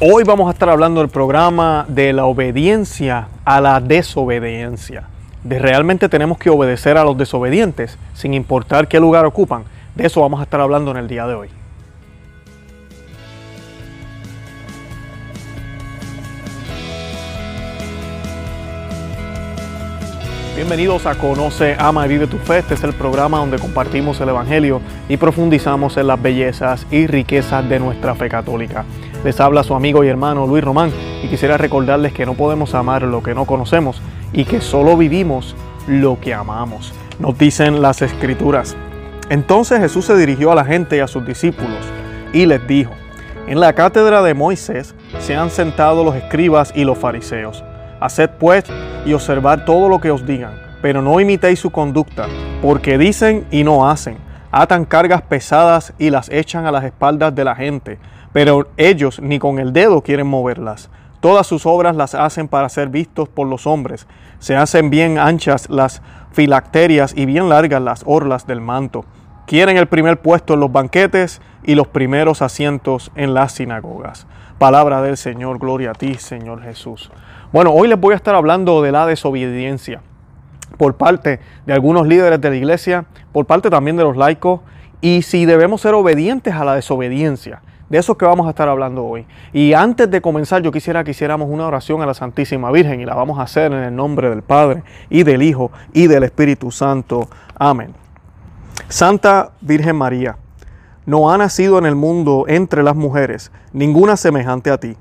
Hoy vamos a estar hablando del programa de la obediencia a la desobediencia. De realmente tenemos que obedecer a los desobedientes sin importar qué lugar ocupan. De eso vamos a estar hablando en el día de hoy. Bienvenidos a Conoce, Ama y Vive tu Fe. Este es el programa donde compartimos el Evangelio y profundizamos en las bellezas y riquezas de nuestra fe católica. Les habla su amigo y hermano Luis Román y quisiera recordarles que no podemos amar lo que no conocemos y que solo vivimos lo que amamos. Nos dicen las escrituras. Entonces Jesús se dirigió a la gente y a sus discípulos y les dijo, en la cátedra de Moisés se han sentado los escribas y los fariseos. Haced pues y observad todo lo que os digan, pero no imitéis su conducta, porque dicen y no hacen, atan cargas pesadas y las echan a las espaldas de la gente, pero ellos ni con el dedo quieren moverlas. Todas sus obras las hacen para ser vistos por los hombres. Se hacen bien anchas las filacterias y bien largas las orlas del manto. Quieren el primer puesto en los banquetes y los primeros asientos en las sinagogas. Palabra del Señor, gloria a ti, Señor Jesús. Bueno, hoy les voy a estar hablando de la desobediencia por parte de algunos líderes de la iglesia, por parte también de los laicos, y si debemos ser obedientes a la desobediencia. De eso que vamos a estar hablando hoy. Y antes de comenzar, yo quisiera que hiciéramos una oración a la Santísima Virgen y la vamos a hacer en el nombre del Padre y del Hijo y del Espíritu Santo. Amén. Santa Virgen María, no ha nacido en el mundo entre las mujeres ninguna semejante a ti,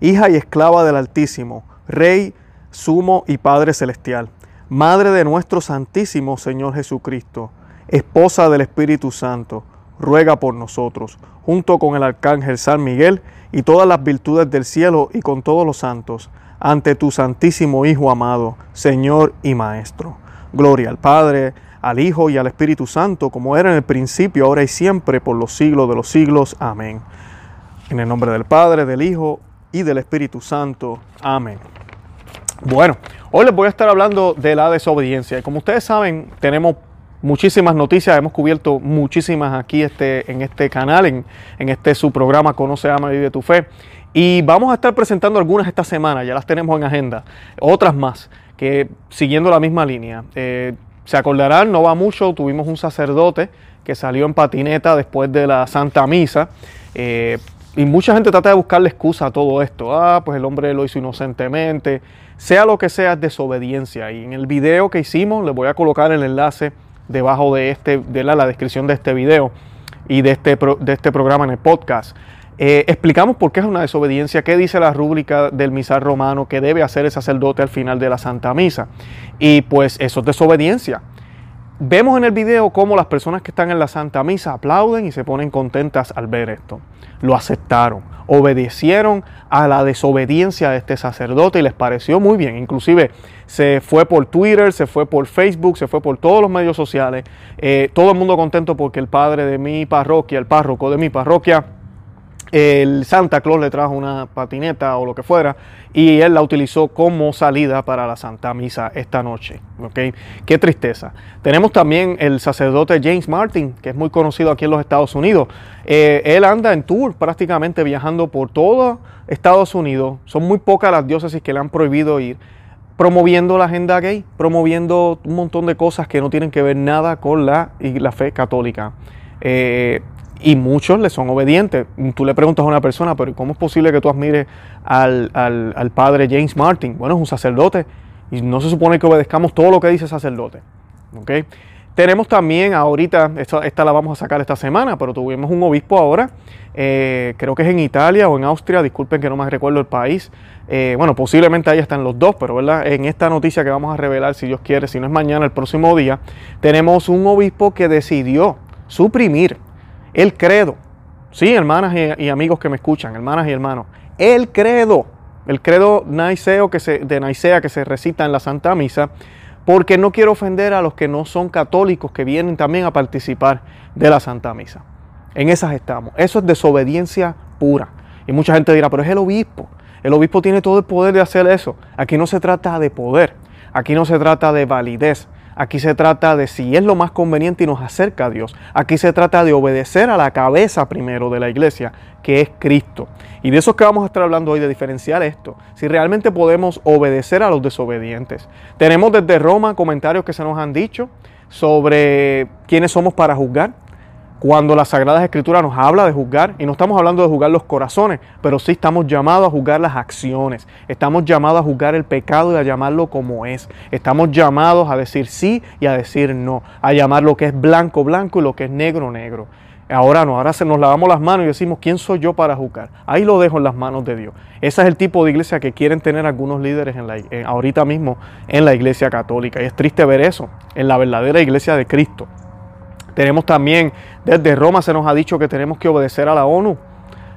hija y esclava del Altísimo Rey, Sumo y Padre Celestial, Madre de nuestro Santísimo Señor Jesucristo, Esposa del Espíritu Santo, ruega por nosotros, junto con el Arcángel San Miguel y todas las virtudes del cielo y con todos los santos, ante tu Santísimo Hijo amado, Señor y Maestro. Gloria al Padre, al Hijo y al Espíritu Santo, como era en el principio, ahora y siempre, por los siglos de los siglos. Amén. En el nombre del Padre, del Hijo y del Espíritu Santo. Amén. Bueno, hoy les voy a estar hablando de la desobediencia. Y como ustedes saben, tenemos muchísimas noticias, hemos cubierto muchísimas aquí este, en este canal, en, en este su programa Conoce, Ama Vive tu Fe. Y vamos a estar presentando algunas esta semana, ya las tenemos en agenda, otras más, que siguiendo la misma línea. Eh, se acordarán, no va mucho, tuvimos un sacerdote que salió en patineta después de la Santa Misa. Eh, y mucha gente trata de buscarle excusa a todo esto. Ah, pues el hombre lo hizo inocentemente. Sea lo que sea, es desobediencia. Y en el video que hicimos, les voy a colocar el enlace debajo de, este, de la, descripción de este video y de este, de este programa en el podcast. Eh, explicamos por qué es una desobediencia, qué dice la rúbrica del misal romano que debe hacer el sacerdote al final de la Santa Misa. Y pues eso es desobediencia. Vemos en el video cómo las personas que están en la Santa Misa aplauden y se ponen contentas al ver esto. Lo aceptaron, obedecieron a la desobediencia de este sacerdote y les pareció muy bien. Inclusive se fue por Twitter, se fue por Facebook, se fue por todos los medios sociales. Eh, todo el mundo contento porque el padre de mi parroquia, el párroco de mi parroquia, el Santa Claus le trajo una patineta o lo que fuera y él la utilizó como salida para la Santa Misa esta noche. ¿okay? Qué tristeza. Tenemos también el sacerdote James Martin, que es muy conocido aquí en los Estados Unidos. Eh, él anda en tour prácticamente viajando por todo Estados Unidos. Son muy pocas las diócesis que le han prohibido ir promoviendo la agenda gay, promoviendo un montón de cosas que no tienen que ver nada con la, la fe católica. Eh, y muchos le son obedientes. Tú le preguntas a una persona, pero ¿cómo es posible que tú admires al, al, padre James Martin? Bueno, es un sacerdote y no se supone que obedezcamos todo lo que dice sacerdote. ¿okay? Tenemos también ahorita, esta, la vamos a sacar esta semana, pero tuvimos un obispo ahora, eh, creo que es en Italia o en Austria, disculpen que no me recuerdo el país. Eh, bueno, posiblemente ahí están los dos, pero ¿verdad? en esta noticia que vamos a revelar, si Dios quiere, si no es mañana, el próximo día, tenemos un obispo que decidió suprimir el credo. Sí, hermanas y, amigos que me escuchan, hermanas y hermanos. El credo, el credo naiseo que se, de Naisea que se recita en la Santa Misa, porque no quiero ofender a los que no son católicos que vienen también a participar de la Santa Misa. En esas estamos. Eso es desobediencia pura. Y mucha gente dirá, pero es el obispo. El obispo tiene todo el poder de hacer eso. Aquí no se trata de poder. Aquí no se trata de validez. Aquí se trata de si es lo más conveniente y nos acerca a Dios. Aquí se trata de obedecer a la cabeza primero de la iglesia, que es Cristo. Y de eso es que vamos a estar hablando hoy, de diferenciar esto. Si realmente podemos obedecer a los desobedientes. Tenemos desde Roma comentarios que se nos han dicho sobre quiénes somos para juzgar cuando la Sagrada Escritura nos habla de juzgar, y no estamos hablando de juzgar los corazones, pero sí estamos llamados a juzgar las acciones, estamos llamados a juzgar el pecado y a llamarlo como es, estamos llamados a decir sí y a decir no, a llamar lo que es blanco blanco y lo que es negro negro. Ahora no, ahora se nos lavamos las manos y decimos, ¿quién soy yo para juzgar? Ahí lo dejo en las manos de Dios. Ese es el tipo de iglesia que quieren tener algunos líderes en la, ahorita mismo en la iglesia católica. Y es triste ver eso en la verdadera iglesia de Cristo. Tenemos también, desde Roma se nos ha dicho que tenemos que obedecer a la ONU,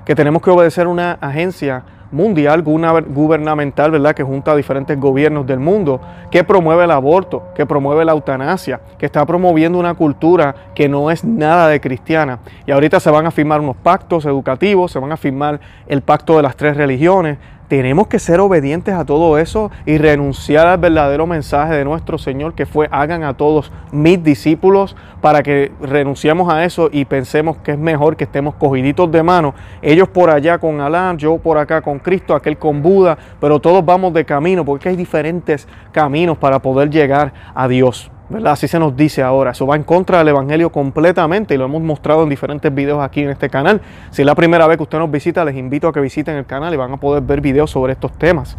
que tenemos que obedecer a una agencia mundial, gubernamental, ¿verdad? Que junta a diferentes gobiernos del mundo, que promueve el aborto, que promueve la eutanasia, que está promoviendo una cultura que no es nada de cristiana. Y ahorita se van a firmar unos pactos educativos, se van a firmar el pacto de las tres religiones, tenemos que ser obedientes a todo eso y renunciar al verdadero mensaje de nuestro Señor que fue hagan a todos mis discípulos para que renunciemos a eso y pensemos que es mejor que estemos cogiditos de mano, ellos por allá con Alá, yo por acá con Cristo, aquel con Buda, pero todos vamos de camino porque hay diferentes caminos para poder llegar a Dios. Así se nos dice ahora. Eso va en contra del Evangelio completamente y lo hemos mostrado en diferentes videos aquí en este canal. Si es la primera vez que usted nos visita, les invito a que visiten el canal y van a poder ver videos sobre estos temas.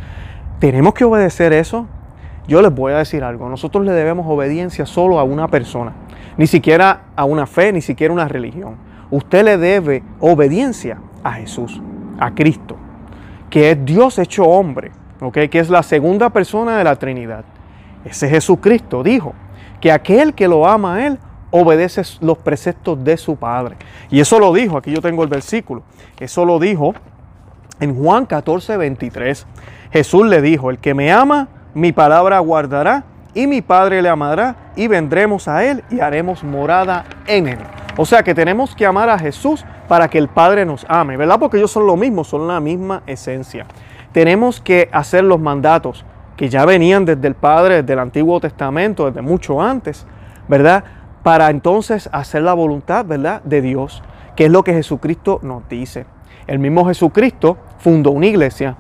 ¿Tenemos que obedecer eso? Yo les voy a decir algo. Nosotros le debemos obediencia solo a una persona. Ni siquiera a una fe, ni siquiera a una religión. Usted le debe obediencia a Jesús, a Cristo, que es Dios hecho hombre, que es la segunda persona de la Trinidad. Ese Jesucristo dijo, que aquel que lo ama a Él obedece los preceptos de su Padre. Y eso lo dijo, aquí yo tengo el versículo, eso lo dijo en Juan 14, 23. Jesús le dijo, el que me ama, mi palabra guardará y mi Padre le amará y vendremos a Él y haremos morada en Él. O sea que tenemos que amar a Jesús para que el Padre nos ame, ¿verdad? Porque ellos son lo mismo, son la misma esencia. Tenemos que hacer los mandatos que ya venían desde el Padre, desde el Antiguo Testamento, desde mucho antes, ¿verdad? Para entonces hacer la voluntad, ¿verdad? De Dios, que es lo que Jesucristo nos dice. El mismo Jesucristo fundó una iglesia,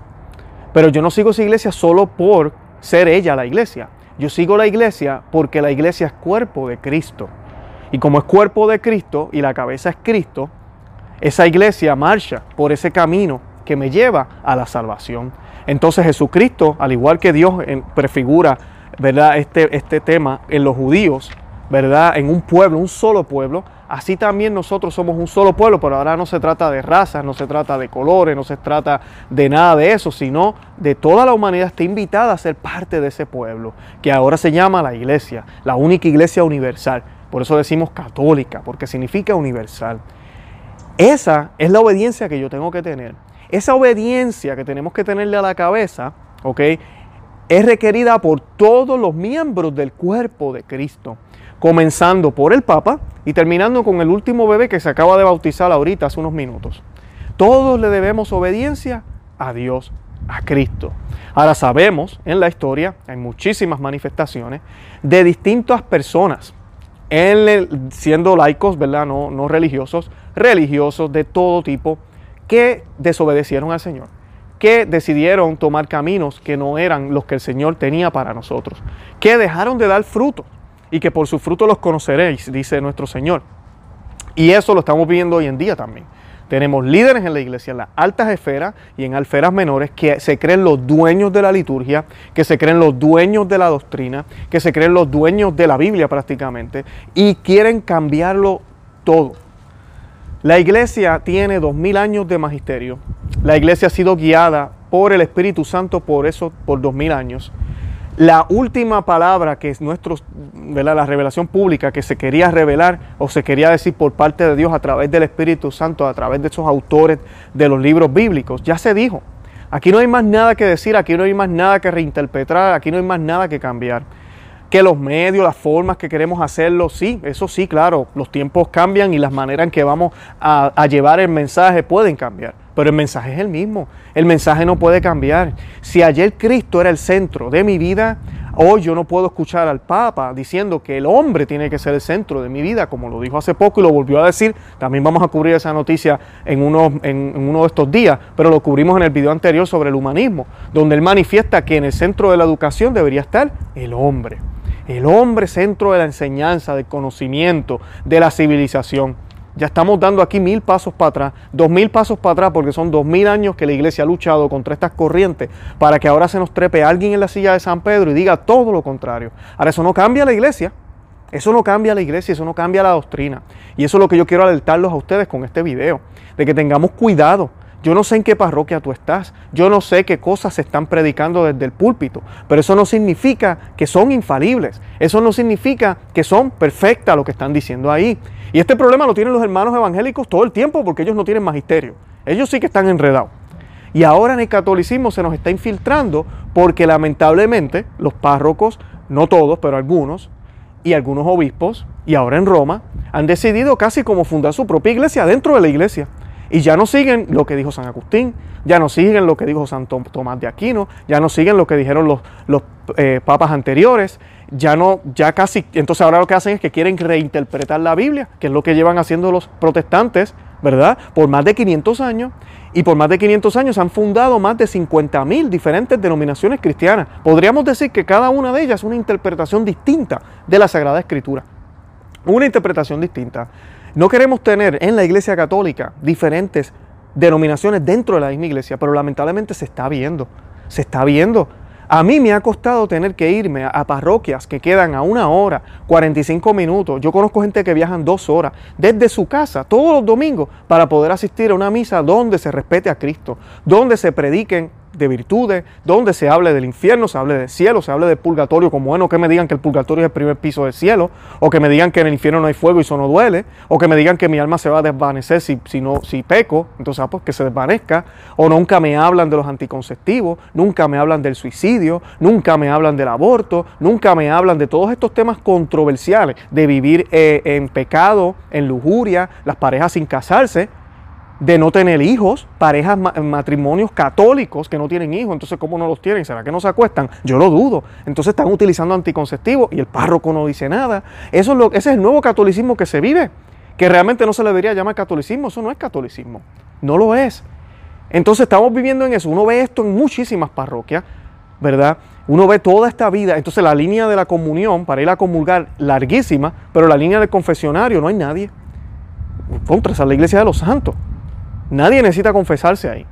pero yo no sigo esa iglesia solo por ser ella la iglesia. Yo sigo la iglesia porque la iglesia es cuerpo de Cristo. Y como es cuerpo de Cristo y la cabeza es Cristo, esa iglesia marcha por ese camino que me lleva a la salvación. Entonces Jesucristo, al igual que Dios prefigura ¿verdad? Este, este tema en los judíos, ¿verdad? en un pueblo, un solo pueblo, así también nosotros somos un solo pueblo, pero ahora no se trata de razas, no se trata de colores, no se trata de nada de eso, sino de toda la humanidad está invitada a ser parte de ese pueblo, que ahora se llama la iglesia, la única iglesia universal. Por eso decimos católica, porque significa universal. Esa es la obediencia que yo tengo que tener. Esa obediencia que tenemos que tenerle a la cabeza, ¿ok? Es requerida por todos los miembros del cuerpo de Cristo, comenzando por el Papa y terminando con el último bebé que se acaba de bautizar ahorita hace unos minutos. Todos le debemos obediencia a Dios, a Cristo. Ahora sabemos en la historia, hay muchísimas manifestaciones de distintas personas, siendo laicos, ¿verdad? No, no religiosos, religiosos de todo tipo, que desobedecieron al Señor, que decidieron tomar caminos que no eran los que el Señor tenía para nosotros, que dejaron de dar fruto y que por su fruto los conoceréis, dice nuestro Señor. Y eso lo estamos viendo hoy en día también. Tenemos líderes en la iglesia, en las altas esferas y en alferas menores, que se creen los dueños de la liturgia, que se creen los dueños de la doctrina, que se creen los dueños de la Biblia prácticamente, y quieren cambiarlo todo. La iglesia tiene dos mil años de magisterio. La iglesia ha sido guiada por el Espíritu Santo por eso, por dos mil años. La última palabra que es nuestro, la revelación pública que se quería revelar o se quería decir por parte de Dios a través del Espíritu Santo, a través de esos autores de los libros bíblicos, ya se dijo. Aquí no hay más nada que decir, aquí no hay más nada que reinterpretar, aquí no hay más nada que cambiar que los medios, las formas que queremos hacerlo, sí, eso sí, claro, los tiempos cambian y las maneras en que vamos a, llevar el mensaje pueden cambiar, pero el mensaje es el mismo, el mensaje no puede cambiar. Si ayer Cristo era el centro de mi vida, Hoy yo no puedo escuchar al Papa diciendo que el hombre tiene que ser el centro de mi vida, como lo dijo hace poco y lo volvió a decir. También vamos a cubrir esa noticia en uno, en, uno de estos días, pero lo cubrimos en el video anterior sobre el humanismo, donde él manifiesta que en el centro de la educación debería estar el hombre. El hombre centro de la enseñanza, del conocimiento, de la civilización. Ya estamos dando aquí mil pasos para atrás, dos mil pasos para atrás, porque son dos mil años que la iglesia ha luchado contra estas corrientes para que ahora se nos trepe alguien en la silla de San Pedro y diga todo lo contrario. Ahora, eso no cambia la iglesia. Eso no cambia la iglesia, eso no cambia la doctrina. Y eso es lo que yo quiero alertarlos a ustedes con este video, de que tengamos cuidado yo no sé en qué parroquia tú estás, yo no sé qué cosas se están predicando desde el púlpito, pero eso no significa que son infalibles, eso no significa que son perfectas lo que están diciendo ahí. Y este problema lo tienen los hermanos evangélicos todo el tiempo porque ellos no tienen magisterio, ellos sí que están enredados. Y ahora en el catolicismo se nos está infiltrando porque lamentablemente los párrocos, no todos, pero algunos, y algunos obispos, y ahora en Roma, han decidido casi como fundar su propia iglesia dentro de la iglesia. Y ya no siguen lo que dijo San Agustín, ya no siguen lo que dijo San Tomás de Aquino, ya no siguen lo que dijeron los, eh, papas anteriores, ya no, ya casi, entonces ahora lo que hacen es que quieren reinterpretar la Biblia, que es lo que llevan haciendo los protestantes, ¿verdad? Por más de 500 años. Y por más de 500 años han fundado más de 50.000 diferentes denominaciones cristianas. Podríamos decir que cada una de ellas es una interpretación distinta de la Sagrada Escritura. Una interpretación distinta. No queremos tener en la Iglesia Católica diferentes denominaciones dentro de la misma iglesia, pero lamentablemente se está viendo. Se está viendo. A mí me ha costado tener que irme a, parroquias que quedan a una hora, 45 minutos. Yo conozco gente que viajan dos horas desde su casa todos los domingos para poder asistir a una misa donde se respete a Cristo, donde se prediquen de virtudes, donde se hable del infierno, se hable del cielo, se hable del purgatorio, como bueno que me digan que el purgatorio es el primer piso del cielo, o que me digan que en el infierno no hay fuego y eso no duele, o que me digan que mi alma se va a desvanecer si, si, no, si peco, entonces ah, pues que se desvanezca, o nunca me hablan de los anticonceptivos, nunca me hablan del suicidio, nunca me hablan del aborto, nunca me hablan de todos estos temas controversiales, de vivir eh, en pecado, en lujuria, las parejas sin casarse, de no tener hijos, parejas, matrimonios católicos que no tienen hijos, entonces ¿cómo no los tienen? ¿Será que no se acuestan? Yo lo dudo. Entonces están utilizando anticonceptivos y el párroco no dice nada. Eso es ese es el nuevo catolicismo que se vive, que realmente no se le debería llamar catolicismo, eso no es catolicismo, no lo es. Entonces estamos viviendo en eso, uno ve esto en muchísimas parroquias, ¿verdad? Uno ve toda esta vida, entonces la línea de la comunión para ir a comulgar larguísima, pero la línea del confesionario no hay nadie. Contra esa es la iglesia de los santos. Nadie necesita confesarse ahí.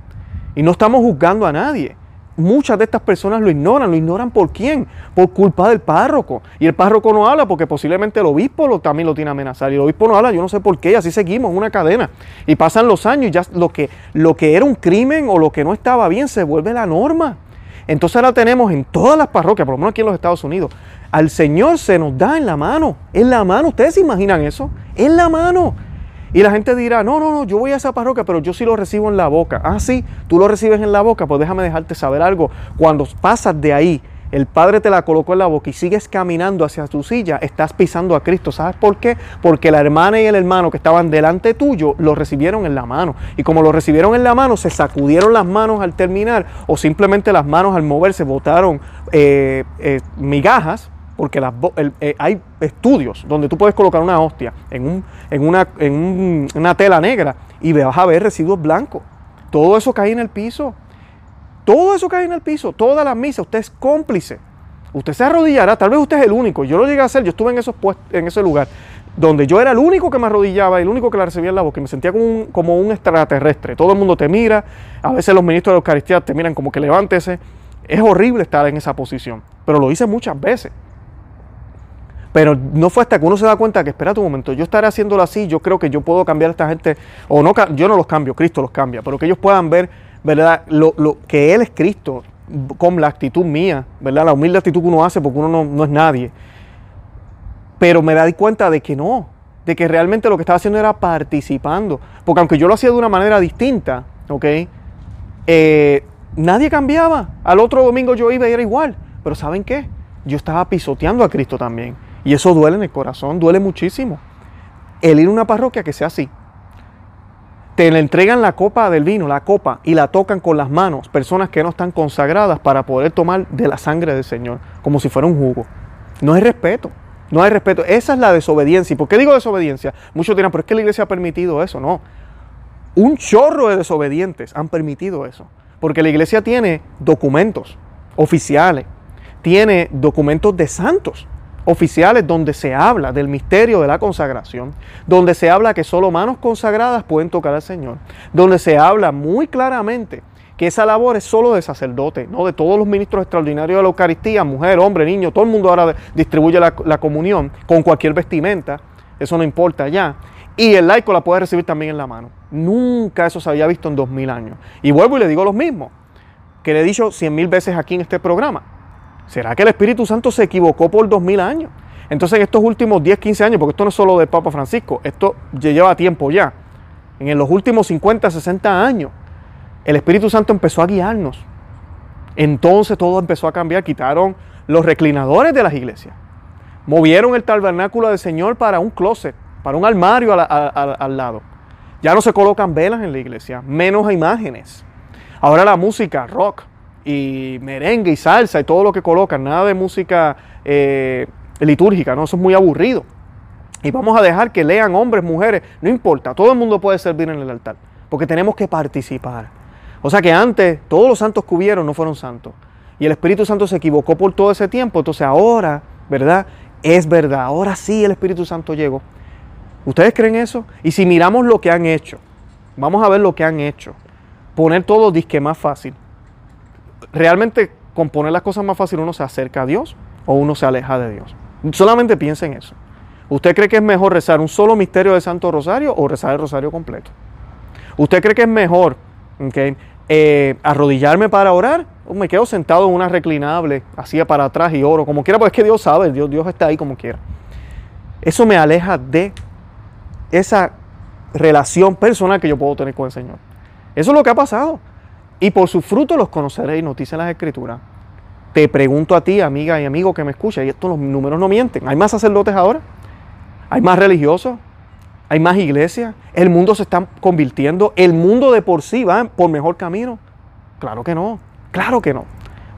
Y no estamos juzgando a nadie. Muchas de estas personas lo ignoran. ¿Lo ignoran por quién? Por culpa del párroco. Y el párroco no habla porque posiblemente el obispo también lo tiene amenazado. Y el obispo no habla, yo no sé por qué. así seguimos, una cadena. Y pasan los años y ya lo que, lo que era un crimen o lo que no estaba bien se vuelve la norma. Entonces ahora tenemos en todas las parroquias, por lo menos aquí en los Estados Unidos, al Señor se nos da en la mano. En la mano. ¿Ustedes se imaginan eso? En la mano. Y la gente dirá, no, no, no, yo voy a esa parroquia, pero yo sí lo recibo en la boca. Ah, sí, tú lo recibes en la boca, pues déjame dejarte saber algo. Cuando pasas de ahí, el Padre te la colocó en la boca y sigues caminando hacia tu silla, estás pisando a Cristo. ¿Sabes por qué? Porque la hermana y el hermano que estaban delante tuyo lo recibieron en la mano. Y como lo recibieron en la mano, se sacudieron las manos al terminar o simplemente las manos al moverse botaron eh, eh, migajas porque eh, hay estudios donde tú puedes colocar una hostia en, un, en, una, tela negra y vas a ver residuos blancos. Todo eso cae en el piso. Todo eso cae en el piso. Toda la misa, usted es cómplice. Usted se arrodillará, tal vez usted es el único. Yo lo llegué a hacer, yo estuve en ese lugar donde yo era el único que me arrodillaba, el único que la recibía en la boca y me sentía como un, como un extraterrestre. Todo el mundo te mira, a veces los ministros de la Eucaristía te miran como que levántese. Es horrible estar en esa posición, pero lo hice muchas veces. Pero no fue hasta que uno se da cuenta que, espera un momento, yo estaré haciéndolo así, yo creo que yo puedo cambiar a esta gente, o no, yo no los cambio, Cristo los cambia, pero que ellos puedan ver, ¿verdad? Lo, que Él es Cristo con la actitud mía, ¿verdad? La humilde actitud que uno hace porque uno no, no es nadie. Pero me di cuenta de que no, de que realmente lo que estaba haciendo era participando. Porque aunque yo lo hacía de una manera distinta, ¿ok? Eh, nadie cambiaba. Al otro domingo yo iba y era igual. Pero ¿saben qué? Yo estaba pisoteando a Cristo también. Y eso duele en el corazón, duele muchísimo. El ir a una parroquia que sea así. Te le entregan la copa del vino, la copa, y la tocan con las manos, personas que no están consagradas para poder tomar de la sangre del Señor. como si fuera un jugo. No hay respeto. No hay respeto. Esa es la desobediencia. ¿Y por qué digo desobediencia? Muchos dirán, pero es que la iglesia ha permitido eso. No. Un chorro de desobedientes han permitido eso. Porque la iglesia tiene documentos oficiales, tiene documentos de santos oficiales donde se habla del misterio de la consagración, donde se habla que solo manos consagradas pueden tocar al Señor, donde se habla muy claramente que esa labor es solo de sacerdote, no de todos los ministros extraordinarios de la Eucaristía, mujer, hombre, niño, todo el mundo ahora distribuye la, comunión con cualquier vestimenta, eso no importa ya. Y el laico la puede recibir también en la mano. Nunca eso se había visto en dos mil años. Y vuelvo y le digo lo mismo, que le he dicho cien mil veces aquí en este programa. ¿Será que el Espíritu Santo se equivocó por dos mil años? Entonces en estos últimos 10, 15 años, porque esto no es solo del Papa Francisco, esto lleva tiempo ya, en los últimos 50, 60 años, el Espíritu Santo empezó a guiarnos. Entonces todo empezó a cambiar, quitaron los reclinadores de las iglesias, movieron el tabernáculo del Señor para un closet, para un armario al, lado. Ya no se colocan velas en la iglesia, menos imágenes. Ahora la música, rock y merengue y salsa y todo lo que colocan, nada de música eh, litúrgica, ¿no? Eso es muy aburrido. Y vamos a dejar que lean hombres, mujeres, no importa, todo el mundo puede servir en el altar, porque tenemos que participar. O sea que antes todos los santos que hubieron no fueron santos. Y el Espíritu Santo se equivocó por todo ese tiempo. Entonces ahora, ¿verdad? Es verdad. Ahora sí el Espíritu Santo llegó. ¿Ustedes creen eso? Y si miramos lo que han hecho, vamos a ver lo que han hecho. Poner todo disque más fácil. Realmente con poner las cosas más fácil uno se acerca a Dios o uno se aleja de Dios. Solamente piensen eso. ¿Usted cree que es mejor rezar un solo misterio de Santo Rosario o rezar el Rosario completo? ¿Usted cree que es mejor okay, eh, arrodillarme para orar, o me quedo sentado en una reclinable, así para atrás y oro, como quiera, porque es que Dios sabe, Dios, Dios está ahí como quiera. Eso me aleja de esa relación personal que yo puedo tener con el Señor. Eso es lo que ha pasado. Y por sus frutos los conoceréis, nos dicen las escrituras. Te pregunto a ti, amiga y amigo que me escucha, y estos los números no mienten. ¿Hay más sacerdotes ahora? ¿Hay más religiosos? hay más iglesias, el mundo se está convirtiendo, el mundo de por sí va por mejor camino. Claro que no, claro que no.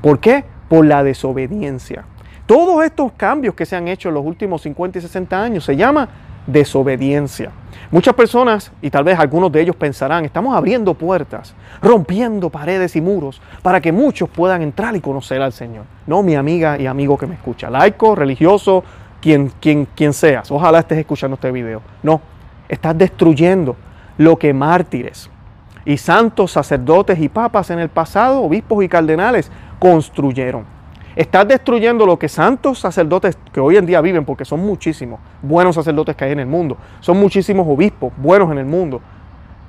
¿Por qué? Por la desobediencia. Todos estos cambios que se han hecho en los últimos 50 y 60 años se llama desobediencia. Muchas personas, y tal vez algunos de ellos pensarán, estamos abriendo puertas, rompiendo paredes y muros para que muchos puedan entrar y conocer al Señor. No, mi amiga y amigo que me escucha, laico, religioso, quien, quien, quien seas, ojalá estés escuchando este video. No, Estás destruyendo lo que mártires y santos sacerdotes y papas en el pasado, obispos y cardenales, construyeron. Estás destruyendo lo que santos sacerdotes que hoy en día viven, porque son muchísimos buenos sacerdotes que hay en el mundo, son muchísimos obispos buenos en el mundo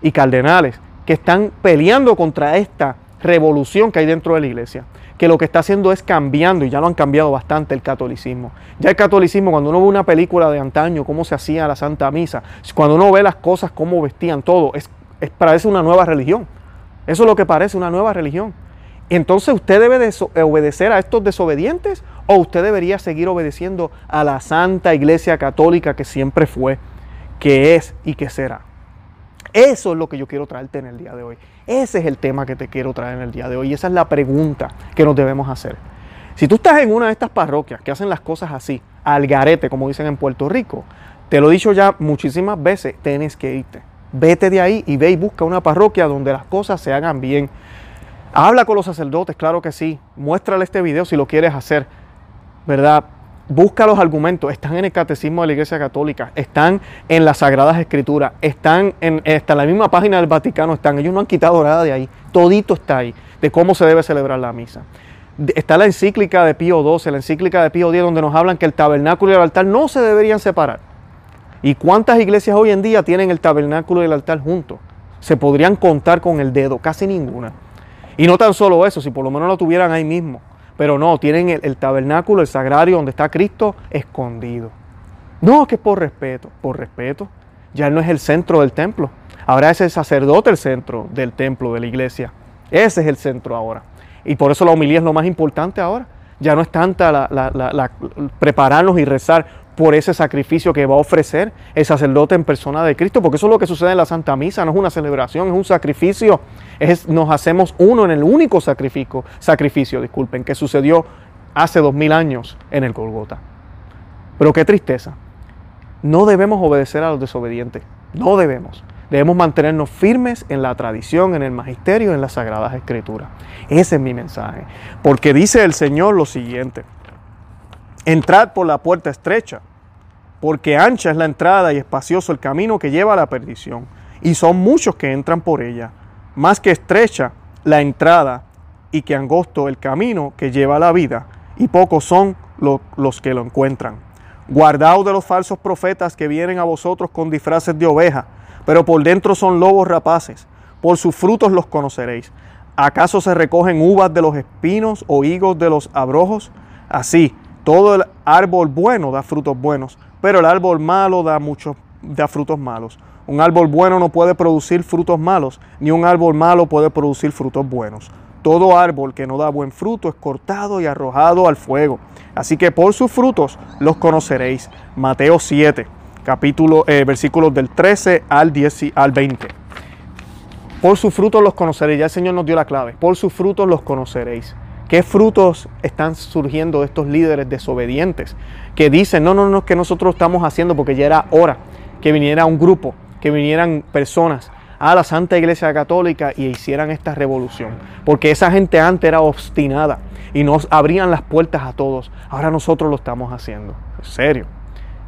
y cardenales que están peleando contra esta revolución que hay dentro de la iglesia que lo que está haciendo es cambiando, y ya lo han cambiado bastante el catolicismo. Ya el catolicismo, cuando uno ve una película de antaño, cómo se hacía la Santa Misa, cuando uno ve las cosas, cómo vestían todo, es, parece una nueva religión. Eso es lo que parece una nueva religión. Entonces, ¿usted debe obedecer a estos desobedientes o usted debería seguir obedeciendo a la Santa Iglesia Católica que siempre fue, que es y que será? Eso es lo que yo quiero traerte en el día de hoy. Ese es el tema que te quiero traer en el día de hoy. Y esa es la pregunta que nos debemos hacer. Si tú estás en una de estas parroquias que hacen las cosas así, al garete, como dicen en Puerto Rico, te lo he dicho ya muchísimas veces, tienes que irte. Vete de ahí y ve y busca una parroquia donde las cosas se hagan bien. Habla con los sacerdotes, claro que sí. Muéstrale este video si lo quieres hacer, ¿verdad? busca los argumentos, están en el catecismo de la Iglesia Católica, están en las Sagradas Escrituras, están en, hasta la misma página del Vaticano, están, ellos no han quitado nada de ahí, todito está ahí, de cómo se debe celebrar la misa. Está la encíclica de Pío XII, la encíclica de Pío X, donde nos hablan que el tabernáculo y el altar no se deberían separar. ¿Y cuántas iglesias hoy en día tienen el tabernáculo y el altar juntos? Se podrían contar con el dedo, casi ninguna. Y no tan solo eso, si por lo menos lo tuvieran ahí mismo pero no, tienen el, tabernáculo, el sagrario donde está Cristo escondido. No, que por respeto, por respeto. Ya no es el centro del templo. Ahora es el sacerdote el centro del templo, de la iglesia. Ese es el centro ahora. Y por eso la homilía es lo más importante ahora. Ya no es tanta la, prepararnos y rezar por ese sacrificio que va a ofrecer el sacerdote en persona de Cristo, porque eso es lo que sucede en la Santa Misa, no es una celebración, es un sacrificio, nos hacemos uno en el único sacrificio, sacrificio, disculpen, que sucedió hace dos mil años en el Golgota. Pero qué tristeza. No debemos obedecer a los desobedientes. No debemos. Debemos mantenernos firmes en la tradición, en el magisterio, en las sagradas escrituras. Ese es mi mensaje. Porque dice el Señor lo siguiente. Entrad por la puerta estrecha, porque ancha es la entrada y espacioso el camino que lleva a la perdición. Y son muchos que entran por ella. Más que estrecha la entrada y que angosto el camino que lleva a la vida. Y pocos son los que lo encuentran. Guardaos de los falsos profetas que vienen a vosotros con disfraces de oveja, pero por dentro son lobos rapaces. Por sus frutos los conoceréis. ¿Acaso se recogen uvas de los espinos o higos de los abrojos? Así, todo el árbol bueno da frutos buenos, pero el árbol malo da muchos da frutos malos. Un árbol bueno no puede producir frutos malos, ni un árbol malo puede producir frutos buenos. Todo árbol que no da buen fruto es cortado y arrojado al fuego. Así que por sus frutos los conoceréis. Mateo 7, capítulo, eh, versículos del 13 al, 10, al 20. Por sus frutos los conoceréis. Ya el Señor nos dio la clave. Por sus frutos los conoceréis. ¿Qué frutos están surgiendo de estos líderes desobedientes que dicen, no, no, no, que nosotros estamos haciendo porque ya era hora que viniera un grupo, que vinieran personas a la Santa Iglesia Católica y hicieran esta revolución? Porque esa gente antes era obstinada y nos abrían las puertas a todos. Ahora nosotros lo estamos haciendo. En serio.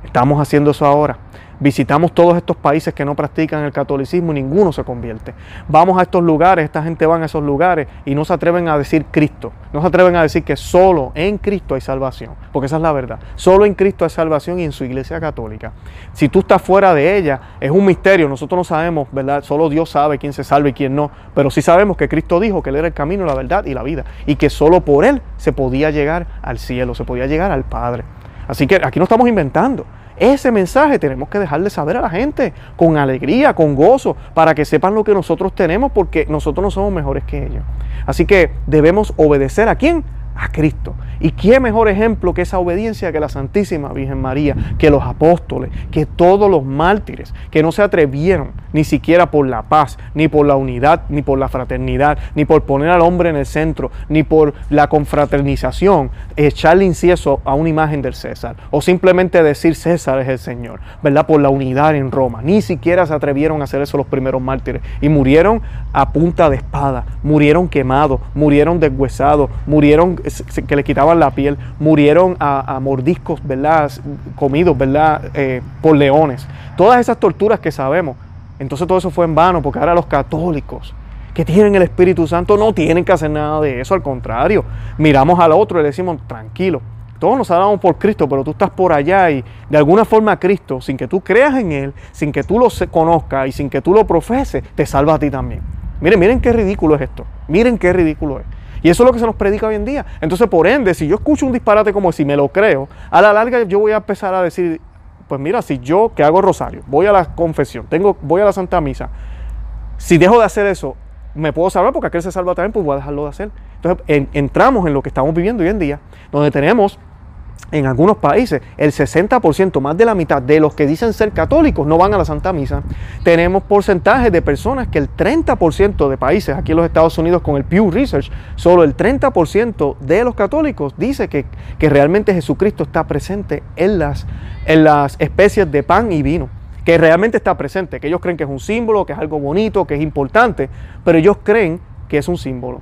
Estamos haciendo eso ahora. Visitamos todos estos países que no practican el catolicismo y ninguno se convierte. Vamos a estos lugares, esta gente va a esos lugares y no se atreven a decir Cristo. No se atreven a decir que solo en Cristo hay salvación, porque esa es la verdad. Solo en Cristo hay salvación y en su iglesia católica. Si tú estás fuera de ella, es un misterio. Nosotros no sabemos, ¿verdad? Solo Dios sabe quién se salva y quién no. Pero sí sabemos que Cristo dijo que Él era el camino, la verdad y la vida. Y que solo por Él se podía llegar al cielo, se podía llegar al Padre. Así que aquí no estamos inventando. Ese mensaje tenemos que dejarle saber a la gente con alegría, con gozo, para que sepan lo que nosotros tenemos, porque nosotros no somos mejores que ellos. Así que debemos obedecer a quién? A Cristo. ¿Y qué mejor ejemplo que esa obediencia que la Santísima Virgen María, que los apóstoles, que todos los mártires, que no se atrevieron ni siquiera por la paz, ni por la unidad, ni por la fraternidad, ni por poner al hombre en el centro, ni por la confraternización, echarle incienso a una imagen del César, o simplemente decir César es el Señor, ¿verdad? Por la unidad en Roma. Ni siquiera se atrevieron a hacer eso los primeros mártires y murieron a punta de espada, murieron quemados, murieron deshuesados, murieron que le quitaban la piel, murieron a, mordiscos, ¿verdad? Comidos, ¿verdad? Eh, por leones. Todas esas torturas que sabemos entonces todo eso fue en vano, porque ahora los católicos que tienen el Espíritu Santo no tienen que hacer nada de eso, al contrario, miramos al otro y le decimos, tranquilo, todos nos hablamos por Cristo, pero tú estás por allá y de alguna forma Cristo, sin que tú creas en Él, sin que tú lo conozcas y sin que tú lo profeses, te salva a ti también. Miren, miren qué ridículo es esto, miren qué ridículo es. Y eso es lo que se nos predica hoy en día. Entonces, por ende, si yo escucho un disparate como si me lo creo, a la larga yo voy a empezar a decir, pues mira, si yo que hago rosario, voy a la confesión, tengo, voy a la Santa Misa, si dejo de hacer eso, me puedo salvar porque aquel se salva también, pues voy a dejarlo de hacer. Entonces entramos en lo que estamos viviendo hoy en día, donde tenemos en algunos países el 60%, más de la mitad de los que dicen ser católicos no van a la Santa Misa. Tenemos porcentajes de personas que el 30% de países, aquí en los Estados Unidos con el Pew Research, solo el 30% de los católicos dice que, que, realmente Jesucristo está presente en las, en las especies de pan y vino que realmente está presente, que ellos creen que es un símbolo, que es algo bonito, que es importante, pero ellos creen que es un símbolo.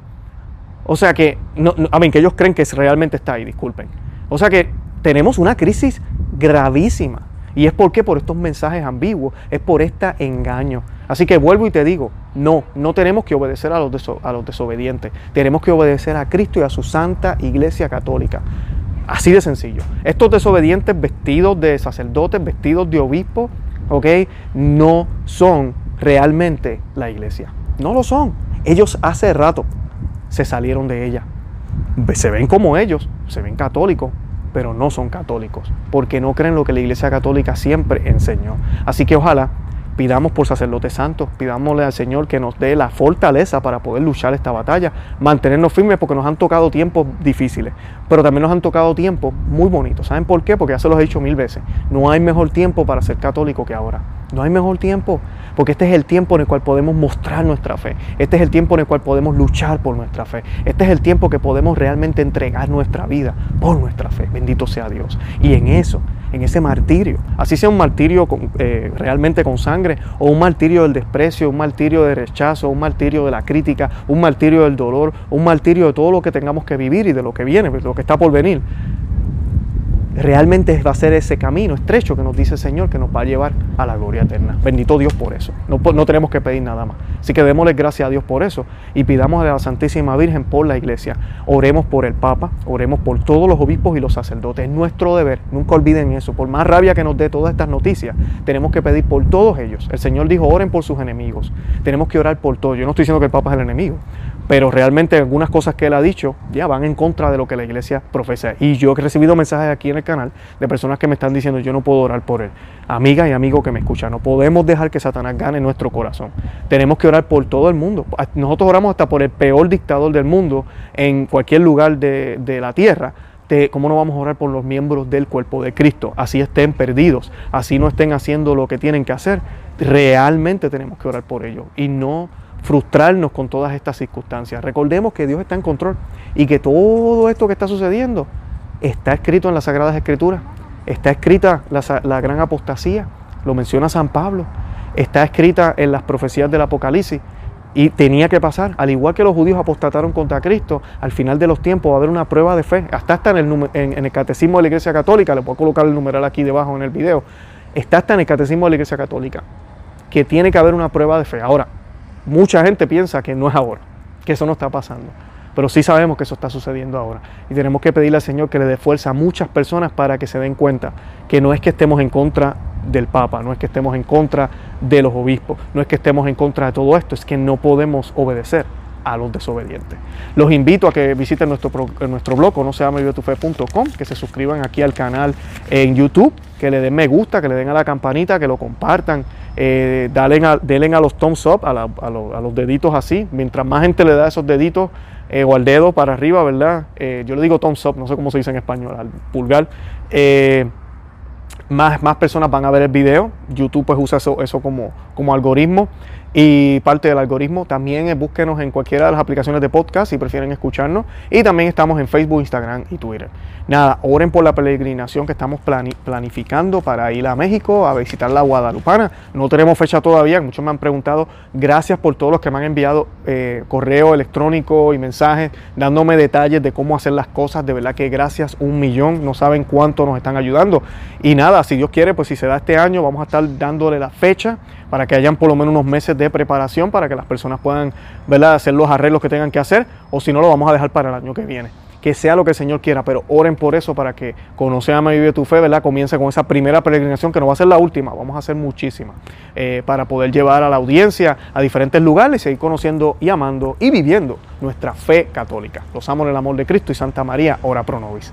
O sea que, a mí, que ellos creen que realmente está ahí, disculpen. O sea que tenemos una crisis gravísima. Y es porque por estos mensajes ambiguos, es por este engaño. Así que vuelvo y te digo, no, no tenemos que obedecer a los, a los desobedientes. Tenemos que obedecer a Cristo y a su santa iglesia católica. Así de sencillo. Estos desobedientes vestidos de sacerdotes, vestidos de obispos, ¿ok? No son realmente la iglesia. No lo son. Ellos hace rato se salieron de ella. Se ven como ellos, se ven católicos, pero no son católicos, porque no creen lo que la Iglesia Católica siempre enseñó. Así que ojalá Pidamos por sacerdotes santos, pidámosle al Señor que nos dé la fortaleza para poder luchar esta batalla, mantenernos firmes porque nos han tocado tiempos difíciles, pero también nos han tocado tiempos muy bonitos. ¿Saben por qué? Porque ya se los he dicho mil veces. No hay mejor tiempo para ser católico que ahora. No hay mejor tiempo, porque este es el tiempo en el cual podemos mostrar nuestra fe. Este es el tiempo en el cual podemos luchar por nuestra fe. Este es el tiempo que podemos realmente entregar nuestra vida por nuestra fe. Bendito sea Dios. Y en eso, en ese martirio, así sea un martirio eh, realmente con sangre, o un martirio del desprecio, un martirio de rechazo, un martirio de la crítica, un martirio del dolor, un martirio de todo lo que tengamos que vivir y de lo que viene, lo que está por venir realmente va a ser ese camino estrecho que nos dice el Señor que nos va a llevar a la gloria eterna. Bendito Dios por eso. No, tenemos que pedir nada más. Así que démosle gracias a Dios por eso y pidamos a la Santísima Virgen por la iglesia. Oremos por el Papa, oremos por todos los obispos y los sacerdotes. Es nuestro deber, nunca olviden eso. Por más rabia que nos dé todas estas noticias, tenemos que pedir por todos ellos. El Señor dijo, oren por sus enemigos. Tenemos que orar por todos. Yo no estoy diciendo que el Papa es el enemigo, pero realmente algunas cosas que él ha dicho ya van en contra de lo que la iglesia profesa. Y yo he recibido mensajes aquí en el canal de personas que me están diciendo yo no puedo orar por él. Amigas y amigos que me escuchan, no podemos dejar que Satanás gane nuestro corazón. Tenemos que orar por todo el mundo. Nosotros oramos hasta por el peor dictador del mundo en cualquier lugar de, de la tierra. ¿Cómo no vamos a orar por los miembros del cuerpo de Cristo? Así estén perdidos, así no estén haciendo lo que tienen que hacer. Realmente tenemos que orar por ellos y no frustrarnos con todas estas circunstancias. Recordemos que Dios está en control y que todo esto que está sucediendo está escrito en las Sagradas Escrituras, está escrita la, gran apostasía, lo menciona San Pablo, está escrita en las profecías del Apocalipsis. Y tenía que pasar, al igual que los judíos apostataron contra Cristo, al final de los tiempos va a haber una prueba de fe, hasta el, en el catecismo de la Iglesia Católica, le puedo colocar el numeral aquí debajo en el video, está hasta en el catecismo de la Iglesia Católica, que tiene que haber una prueba de fe. Ahora, Mucha gente piensa que no es ahora, que eso no está pasando. Pero sí sabemos que eso está sucediendo ahora. Y tenemos que pedirle al Señor que le dé fuerza a muchas personas para que se den cuenta que no es que estemos en contra del Papa, no es que estemos en contra de los obispos, no es que estemos en contra de todo esto, es que no podemos obedecer a los desobedientes. Los invito a que visiten nuestro, nuestro blog, no se que se suscriban aquí al canal en YouTube, que le den me gusta, que le den a la campanita, que lo compartan, eh, a, denle a los thumbs up, a, los deditos así. Mientras más gente le da esos deditos eh, o al dedo para arriba, ¿verdad? Eh, yo le digo thumbs up, no sé cómo se dice en español, al pulgar. Eh, más, más personas van a ver el video. YouTube pues usa eso, eso como, como algoritmo. Y parte del algoritmo también búsquenos en cualquiera de las aplicaciones de podcast si prefieren escucharnos. Y también estamos en Facebook, Instagram y Twitter. Nada, oren por la peregrinación que estamos planificando para ir a México a visitar la Guadalupana. No tenemos fecha todavía, muchos me han preguntado. Gracias por todos los que me han enviado eh, correo electrónico y mensajes dándome detalles de cómo hacer las cosas. De verdad que gracias un millón. No saben cuánto nos están ayudando. Y nada, si Dios quiere, pues si se da este año, vamos a estar dándole la fecha para que hayan por lo menos unos meses de preparación para que las personas puedan ¿verdad? hacer los arreglos que tengan que hacer, o si no, lo vamos a dejar para el año que viene. Que sea lo que el Señor quiera, pero oren por eso para que Conoce, Ama y Vive tu Fe, ¿verdad? Comience con esa primera peregrinación que no va a ser la última, vamos a hacer muchísimas, eh, para poder llevar a la audiencia a diferentes lugares y seguir conociendo y amando y viviendo nuestra fe católica. Los amo en el amor de Cristo y Santa María, ora pro nobis.